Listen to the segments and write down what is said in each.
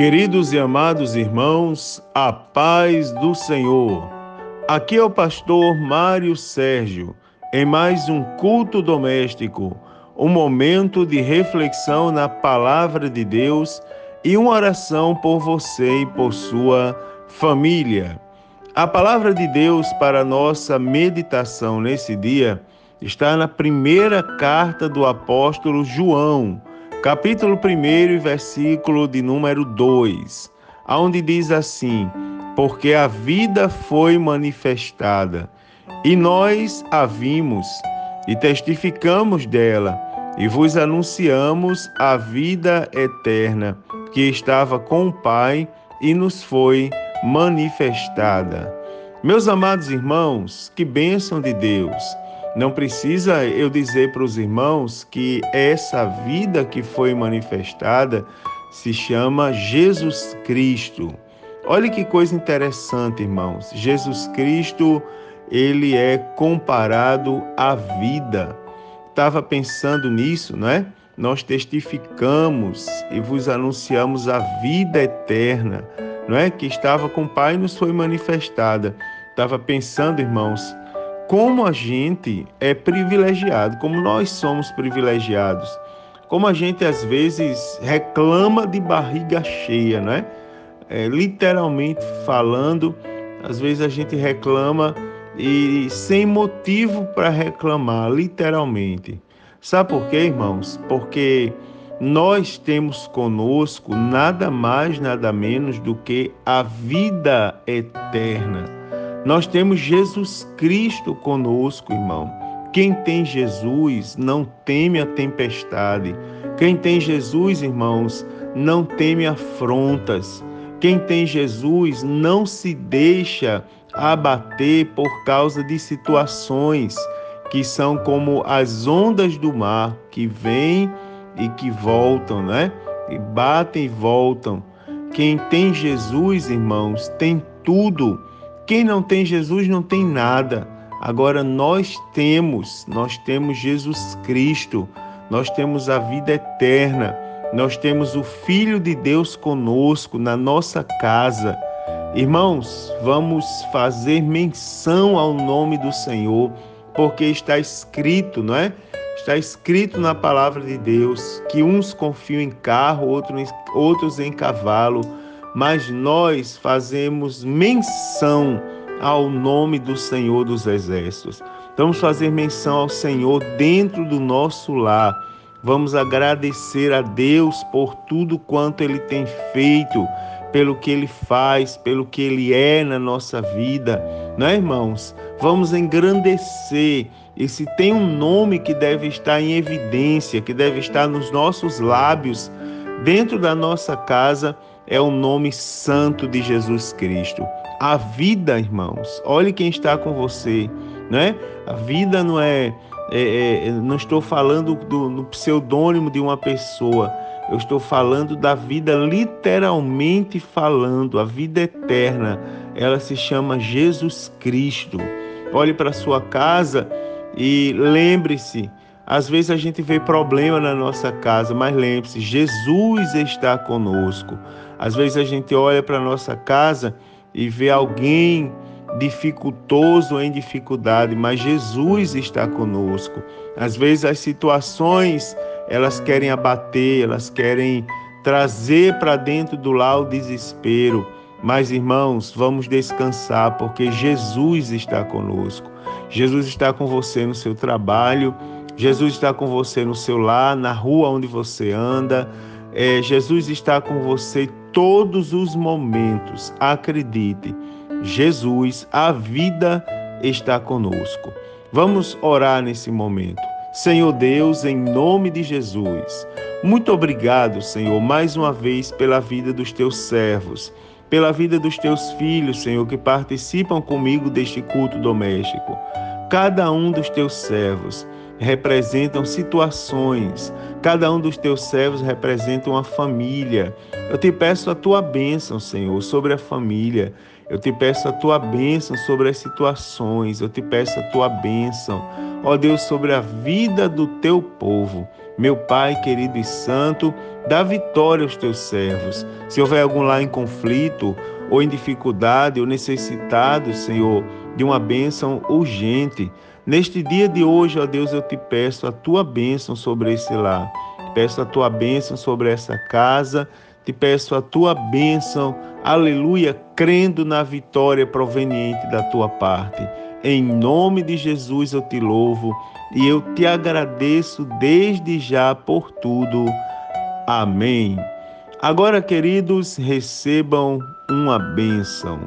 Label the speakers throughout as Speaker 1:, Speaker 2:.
Speaker 1: Queridos e amados irmãos, a paz do Senhor. Aqui é o pastor Mário Sérgio, em mais um culto doméstico, um momento de reflexão na palavra de Deus e uma oração por você e por sua família. A palavra de Deus para nossa meditação nesse dia está na primeira carta do apóstolo João capítulo 1 versículo de número 2, onde diz assim: Porque a vida foi manifestada, e nós a vimos, e testificamos dela, e vos anunciamos a vida eterna, que estava com o Pai e nos foi manifestada. Meus amados irmãos, que bênção de Deus! Não precisa eu dizer para os irmãos que essa vida que foi manifestada se chama Jesus Cristo. Olha que coisa interessante, irmãos. Jesus Cristo, ele é comparado à vida. Estava pensando nisso, não é? Nós testificamos e vos anunciamos a vida eterna, não é? Que estava com o Pai e nos foi manifestada. Estava pensando, irmãos, como a gente é privilegiado, como nós somos privilegiados, como a gente às vezes reclama de barriga cheia, né? É, literalmente falando, às vezes a gente reclama e sem motivo para reclamar, literalmente. Sabe por quê, irmãos? Porque nós temos conosco nada mais, nada menos do que a vida eterna. Nós temos Jesus Cristo conosco, irmão. Quem tem Jesus não teme a tempestade. Quem tem Jesus, irmãos, não teme afrontas. Quem tem Jesus não se deixa abater por causa de situações que são como as ondas do mar que vêm e que voltam, né? E batem e voltam. Quem tem Jesus, irmãos, tem tudo quem não tem Jesus não tem nada. Agora nós temos, nós temos Jesus Cristo, nós temos a vida eterna, nós temos o Filho de Deus conosco na nossa casa. Irmãos, vamos fazer menção ao nome do Senhor, porque está escrito, não é? Está escrito na palavra de Deus que uns confiam em carro, outros, outros em cavalo mas nós fazemos menção ao nome do Senhor dos Exércitos. Vamos fazer menção ao Senhor dentro do nosso lar. Vamos agradecer a Deus por tudo quanto Ele tem feito, pelo que Ele faz, pelo que Ele é na nossa vida, não é, irmãos? Vamos engrandecer. E se tem um nome que deve estar em evidência, que deve estar nos nossos lábios, dentro da nossa casa, é o nome santo de Jesus Cristo. A vida, irmãos, olhe quem está com você, né? A vida não é, é, é não estou falando do, pseudônimo de uma pessoa. Eu estou falando da vida literalmente falando, a vida eterna. Ela se chama Jesus Cristo. Olhe para sua casa e lembre-se às vezes a gente vê problema na nossa casa, mas lembre-se, Jesus está conosco. Às vezes a gente olha para nossa casa e vê alguém dificultoso em dificuldade, mas Jesus está conosco. Às vezes as situações, elas querem abater, elas querem trazer para dentro do lar o desespero. Mas irmãos, vamos descansar porque Jesus está conosco. Jesus está com você no seu trabalho, Jesus está com você no seu lar, na rua onde você anda. É, Jesus está com você todos os momentos. Acredite, Jesus, a vida está conosco. Vamos orar nesse momento. Senhor Deus, em nome de Jesus, muito obrigado, Senhor, mais uma vez pela vida dos teus servos, pela vida dos teus filhos, Senhor, que participam comigo deste culto doméstico. Cada um dos teus servos representam situações, cada um dos teus servos representa uma família. Eu te peço a tua bênção, Senhor, sobre a família. Eu te peço a tua bênção sobre as situações. Eu te peço a tua bênção, ó Deus, sobre a vida do teu povo. Meu Pai querido e santo, dá vitória aos teus servos. Se houver algum lá em conflito, ou em dificuldade, ou necessitado, Senhor, de uma bênção urgente, neste dia de hoje, ó Deus, eu te peço a tua bênção sobre esse lar. Peço a tua bênção sobre essa casa te peço a tua bênção, aleluia, crendo na vitória proveniente da tua parte. Em nome de Jesus eu te louvo e eu te agradeço desde já por tudo. Amém. Agora, queridos, recebam uma bênção.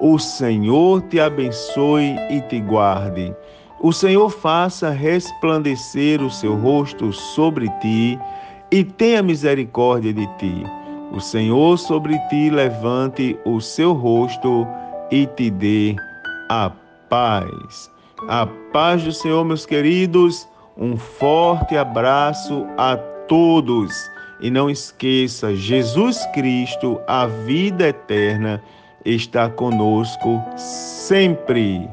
Speaker 1: O Senhor te abençoe e te guarde. O Senhor faça resplandecer o seu rosto sobre ti e tenha misericórdia de ti. O Senhor sobre ti levante o seu rosto e te dê a paz. A paz do Senhor, meus queridos. Um forte abraço a todos. E não esqueça, Jesus Cristo, a vida eterna, está conosco sempre.